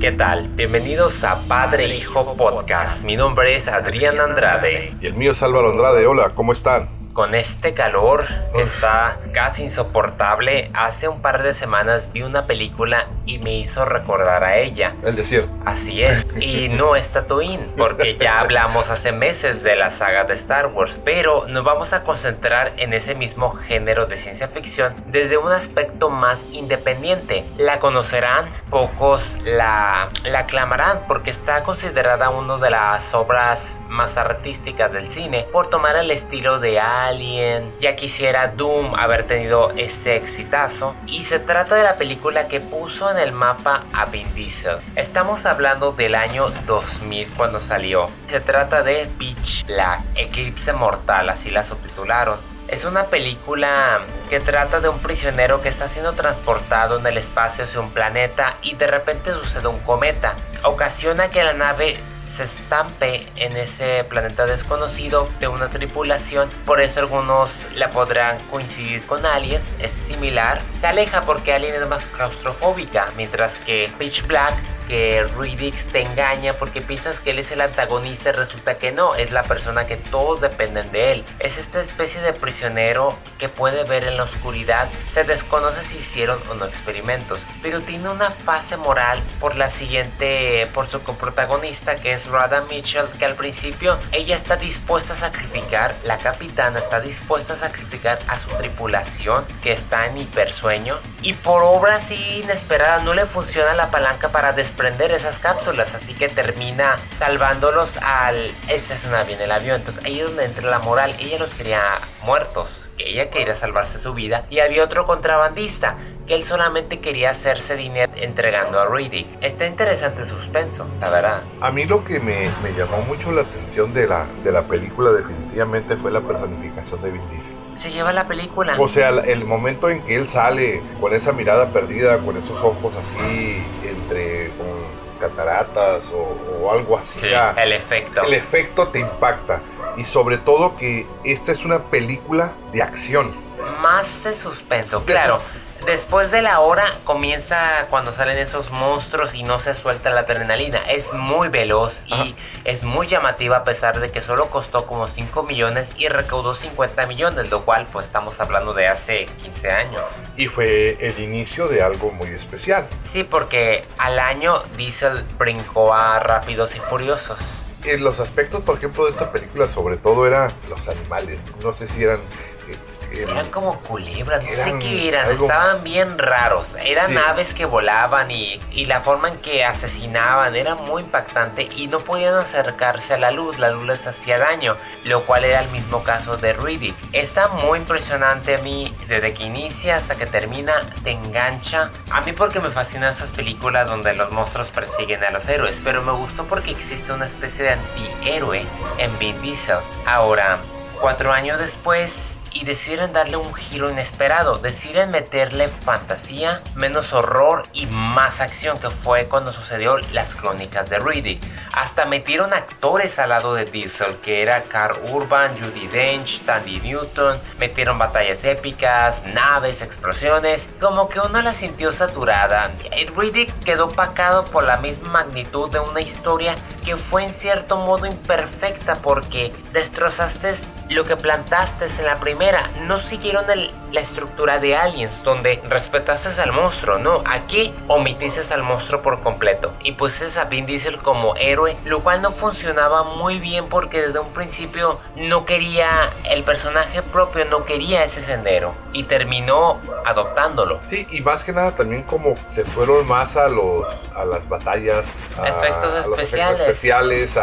¿Qué tal? Bienvenidos a Padre Hijo Podcast. Mi nombre es Adrián Andrade. Y el mío es Álvaro Andrade. Hola, ¿cómo están? Con este calor está casi insoportable, hace un par de semanas vi una película y me hizo recordar a ella. El desierto. Así es. Y no es Tatooine, porque ya hablamos hace meses de la saga de Star Wars, pero nos vamos a concentrar en ese mismo género de ciencia ficción desde un aspecto más independiente. La conocerán, pocos la, la aclamarán porque está considerada una de las obras más artísticas del cine por tomar el estilo de Ya quisiera Doom haber tenido ese exitazo y se trata de la película que puso en el mapa a Vin Diesel. Estamos hablando del año 2000 cuando salió. Se trata de Pitch Black, Eclipse Mortal, así la subtitularon es una película que trata de un prisionero que está siendo transportado en el espacio hacia un planeta y de repente sucede un cometa. Ocasiona que la nave se estampe en ese planeta desconocido de una tripulación. Por eso algunos la podrán coincidir con Alien. Es similar. Se aleja porque Alien es más claustrofóbica. Mientras que Pitch Black que Ridix te engaña porque piensas que él es el antagonista y resulta que no, es la persona que todos dependen de él. Es esta especie de prisionero que puede ver en la oscuridad. Se desconoce si hicieron o no experimentos, pero tiene una fase moral por la siguiente, por su coprotagonista que es Rada Mitchell, que al principio ella está dispuesta a sacrificar, la capitana está dispuesta a sacrificar a su tripulación que está en hipersueño y por obra así inesperada no le funciona la palanca para prender esas cápsulas, así que termina salvándolos al... Esta es una bien el avión, entonces ahí es donde entra la moral, ella los quería muertos, que ella quería salvarse su vida, y había otro contrabandista, que él solamente quería hacerse dinero entregando a Riddick. Está interesante el suspenso, la verdad. A mí lo que me, me, llamó mucho la atención de la, de la película definitivamente fue la personificación de Vin Diesel. Se lleva la película. O sea, el momento en que él sale con esa mirada perdida, con esos ojos así entre cataratas o, algo así. el efecto. El efecto te impacta. Y sobre todo que esta es una película de acción. Más de suspenso, claro. Después de la hora comienza cuando salen esos monstruos y no se suelta la adrenalina. Es muy veloz y es muy llamativa a pesar de que solo costó como 5 millones y recaudó 50 millones, lo cual pues estamos hablando de hace 15 años. Y fue el inicio de algo muy especial. Sí, porque al año Diesel brincó a Rápidos y Furiosos. En los aspectos, por ejemplo, de esta película, sobre todo eran los animales. No sé si eran eran como culebras, no sé qué eran, estaban bien raros. Eran aves que volaban y, y, la forma en que asesinaban era muy impactante y no podían acercarse a la luz, la luz les hacía daño, lo cual era el mismo caso de Riddick. Está muy impresionante a mí, desde que inicia hasta que termina, te engancha. A mí porque me fascinan esas películas donde los monstruos persiguen a los héroes, pero me gustó porque existe una especie de antihéroe en Vin Diesel. Ahora, cuatro años después, y deciden darle un giro inesperado, deciden meterle fantasía, menos horror y más acción que fue cuando sucedió las crónicas de Riddick. Hasta metieron actores al lado de Diesel, que era Carl Urban, Judy Dench, Tandy Newton, metieron batallas épicas, naves, explosiones, como que uno la sintió saturada. Riddick quedó pacado por la misma magnitud de una historia que fue en cierto modo imperfecta porque destrozaste lo que plantaste en la primera no siguieron la estructura de Aliens, donde respetaste al monstruo, no, aquí omitiste al monstruo por completo y pusiste a Vin Diesel como héroe, lo cual no funcionaba muy bien porque desde un principio no quería, el personaje propio no quería ese sendero y terminó adoptándolo. Sí, y más que nada también como se fueron más a los a las batallas, a, efectos especiales. especiales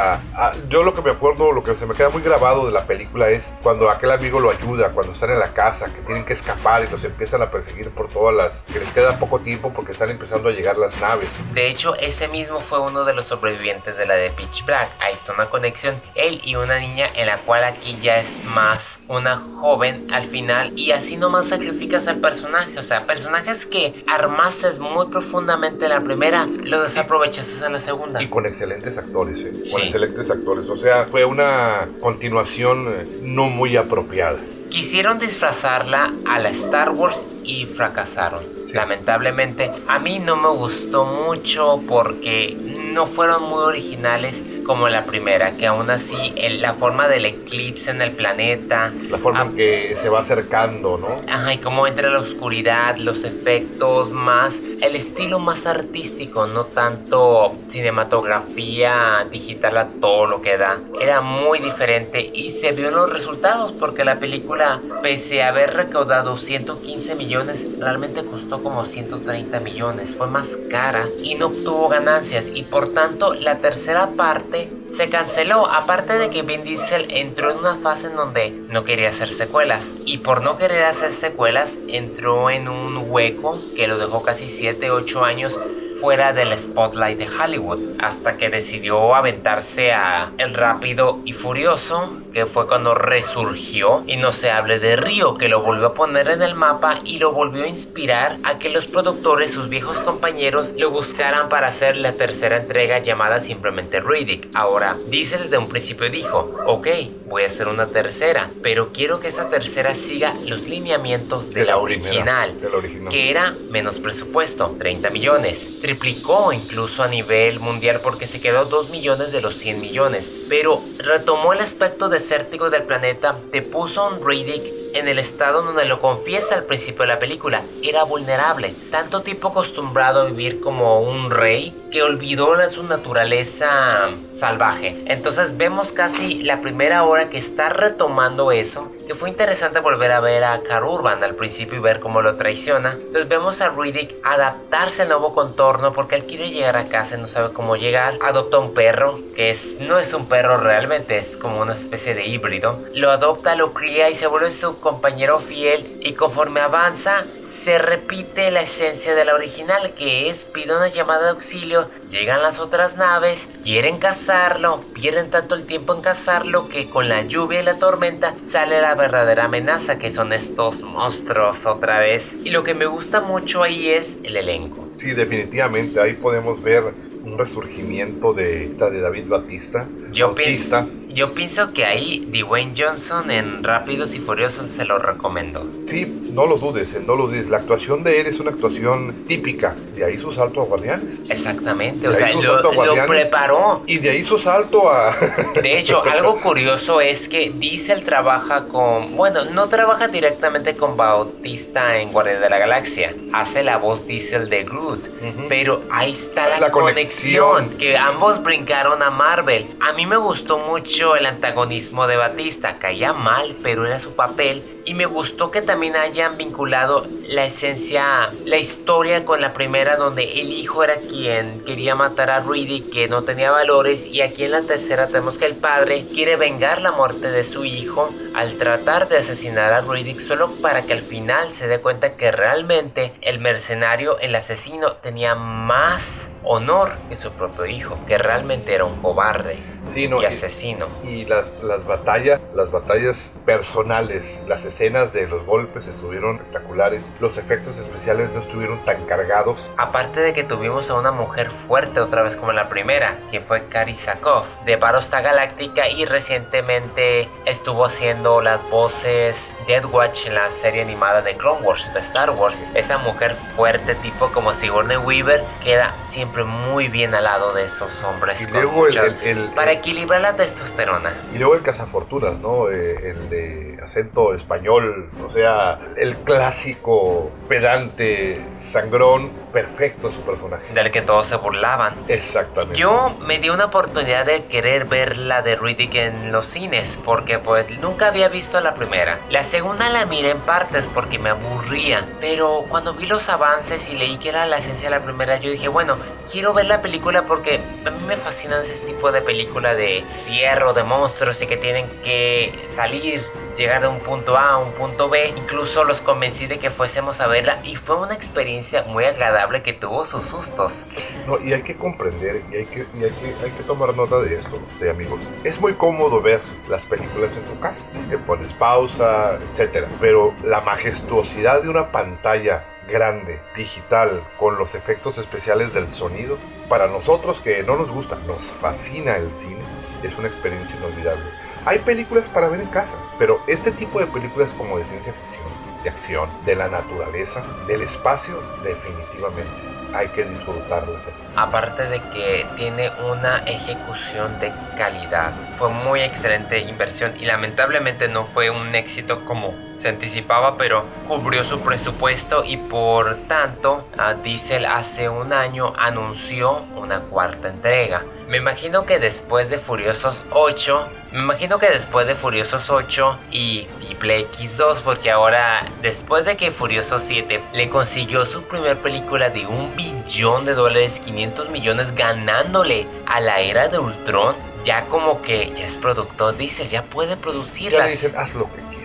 yo lo que me acuerdo, lo que se me queda muy grabado de la película es cuando aquel amigo lo ayuda cuando están en la casa, que tienen que escapar y los empiezan a perseguir por todas las... que les queda poco tiempo porque están empezando a llegar las naves. De hecho, ese mismo fue uno de los sobrevivientes de la de Pitch Black. Ahí está una conexión, él y una niña en la cual aquí ya es más una joven al final y así nomás sacrificas al personaje. O sea, personajes que armaste muy profundamente en la primera, los desaprovechaste en la segunda. Y con excelentes actores, ¿eh? con excelentes actores. O sea, fue una continuación eh, no muy apropiada. Quisieron disfrazarla a la Star Wars y fracasaron. lamentablemente. A mí no me gustó mucho porque no fueron muy originales como la primera, que aún así la forma del eclipse en el planeta, la forma en que se va acercando, ¿no? Ajá, y cómo entra la oscuridad, los efectos más, el estilo más artístico, no tanto cinematografía digital a todo lo que da. Era muy diferente y se vio en los resultados porque la película, pese a haber recaudado 115 millones, realmente costó como 130 millones, fue más cara y no obtuvo ganancias y por tanto la tercera parte se canceló, aparte de que Vin Diesel entró en una fase en donde no quería hacer secuelas. Y por no querer hacer secuelas, entró en un hueco que lo dejó casi 7-8 años fuera del spotlight de Hollywood, hasta que decidió aventarse a El Rápido y Furioso, que fue cuando resurgió, y no se hable de Río, que lo volvió a poner en el mapa y lo volvió a inspirar a que los productores, sus viejos compañeros, lo buscaran para hacer la tercera entrega llamada simplemente Riddick. Ahora, Diesel desde un principio dijo, ok, voy a hacer una tercera, pero quiero que esa tercera siga los lineamientos de, la, original, que era menos presupuesto, 30 millones, triplicó incluso a nivel mundial porque se quedó 2 millones de los 100 millones, pero retomó el aspecto desértico del planeta, te puso un Riddick en el estado donde lo confiesa al principio de la película. Era vulnerable, tanto tipo acostumbrado a vivir como un rey que olvidó su naturaleza salvaje. Entonces vemos casi la primera hora que está retomando eso que fue interesante volver a ver a Carl Urban al principio y ver cómo lo traiciona. Entonces vemos a Riddick adaptarse al nuevo contorno porque él quiere llegar a casa no sabe cómo llegar. Adopta un perro, que es, no es un perro realmente, es como una especie de híbrido. Lo adopta, lo cría y se vuelve su compañero fiel y conforme avanza se repite la esencia de la original que es pide una llamada de auxilio, llegan las otras naves, quieren cazarlo, pierden tanto el tiempo en cazarlo que con la lluvia y la tormenta sale la verdadera amenaza que son estos monstruos otra vez. Y lo que me gusta mucho ahí es el elenco. Sí, definitivamente, ahí podemos ver un resurgimiento de, de David Batista. Yo Bautista. Yo pienso que ahí Dwayne Johnson en Rápidos y Furiosos se lo recomiendo. Sí, no lo dudes, eh, no lo dudes. La actuación de él es una actuación típica. De ahí su salto a Guardianes. Exactamente, o sea, lo, preparó. Y de ahí su salto a... de hecho, algo curioso es que Diesel trabaja con... Bueno, no trabaja directamente con Bautista en Guardianes de la Galaxia. Hace la voz Diesel de Groot. Pero ahí está la, conexión, que ambos brincaron a Marvel. A mí me gustó mucho el antagonismo de Batista. Caía mal, pero era su papel y me gustó que también hayan vinculado la esencia, la historia con la primera donde el hijo era quien quería matar a Riddick que no tenía valores y aquí en la tercera tenemos que el padre quiere vengar la muerte de su hijo al tratar de asesinar a Riddick solo para que al final se dé cuenta que realmente el mercenario, el asesino tenía más honor que su propio hijo, que realmente era un cobarde y asesino. Y, las, las batallas, las batallas personales, las escenas de los golpes estuvieron espectaculares, los efectos especiales no estuvieron tan cargados. Aparte de que tuvimos a una mujer fuerte otra vez como la primera, que fue Kari Sakov, de Barosta Galáctica y recientemente estuvo haciendo las voces Dead Watch en la serie animada de Clone Wars de Star Wars. Esa mujer fuerte tipo como Sigourney Weaver queda siempre muy bien al lado de esos hombres. Y luego el, para equilibrar la testosterona. Y luego el cazafortunas, ¿no? Eh, el de acento español, o sea, el clásico pedante, sangrón, perfecto su personaje. Del que todos se burlaban. Exactamente. Yo me di una oportunidad de querer ver la de Riddick en los cines, porque pues nunca había visto la primera. La segunda la miré en partes porque me aburría, pero cuando vi los avances y leí que era la esencia de la primera, yo dije, bueno, quiero ver la película porque a mí me fascinan ese tipo de película de cierro, de monstruos y que tienen que salir llegar de un punto A a un punto B. Incluso los convencí de que fuésemos a verla y fue una experiencia muy agradable que tuvo sus sustos. No, y hay que comprender y hay que, hay que, tomar nota de esto, de amigos. Es muy cómodo ver las películas en tu casa, que pones pausa, etcétera, pero la majestuosidad de una pantalla grande, digital, con los efectos especiales del sonido, para nosotros que no nos gusta, nos fascina el cine, es una experiencia inolvidable hay películas para ver en casa, pero este tipo de películas como de ciencia ficción de acción, de la naturaleza, del espacio, definitivamente hay que disfrutarlo. Aparte de que tiene una ejecución de calidad. Fue muy excelente inversión y lamentablemente no fue un éxito como se anticipaba, pero cubrió su presupuesto y por tanto Diesel hace un año anunció una cuarta entrega. Me imagino que después de Furiosos 8, me imagino que después de Furiosos 8 y Triple X2, porque ahora después de que Furioso 7 le consiguió su primer película de un billón de dólares, 500 millones ganándole a la era de Ultron, ya como que ya es productor Diesel, ya puede producirlas. Ya dicen, haz lo que quieras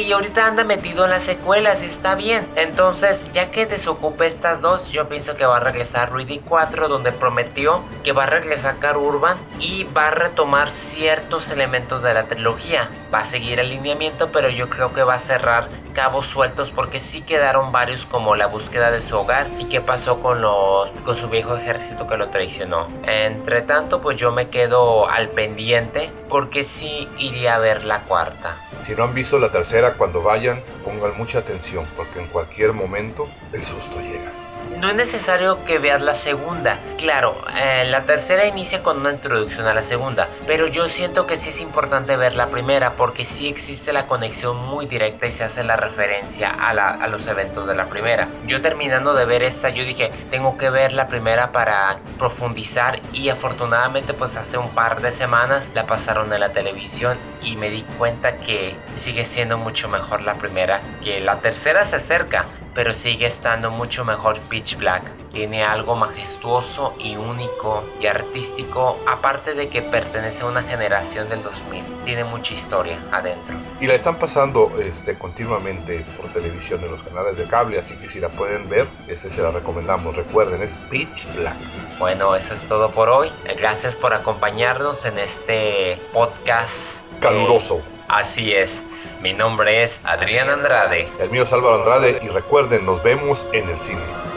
y ahorita anda metido en las secuelas y está bien. Entonces, ya que desocupe estas dos, yo pienso que va a regresar Rudy 4, donde prometió que va a regresar Car Urban y va a retomar ciertos elementos de la trilogía. Va a seguir el lineamiento, pero yo creo que va a cerrar cabos sueltos porque sí quedaron varios como la búsqueda de su hogar y qué pasó con los con su viejo ejército que lo traicionó. Entre tanto, pues yo me quedo al pendiente porque sí iría a ver la cuarta. Si no han visto la tercera, cuando vayan, pongan mucha atención, porque en cualquier momento el susto llega no es necesario que veas la segunda. Claro, eh, la tercera inicia con una introducción a la segunda, pero yo siento que sí es importante ver la primera porque sí existe la conexión muy directa y se hace la referencia a, los eventos de la primera. Yo terminando de ver esta, yo dije, tengo que ver la primera para profundizar y afortunadamente pues hace un par de semanas la pasaron en la televisión y me di cuenta que sigue siendo mucho mejor la primera, que la tercera se acerca, pero sigue estando mucho mejor Pitch Black. Tiene algo majestuoso y único y artístico, aparte de que pertenece a una generación del 2000. Tiene mucha historia adentro. Y la están pasando este, continuamente por televisión en los canales de cable, así que si la pueden ver, ese se la recomendamos. Recuerden, es Pitch Black. Bueno, eso es todo por hoy. Gracias por acompañarnos en este podcast. Caluroso. así es. Mi nombre es Adrián Andrade. El mío es Álvaro Andrade y recuerden, nos vemos en el cine.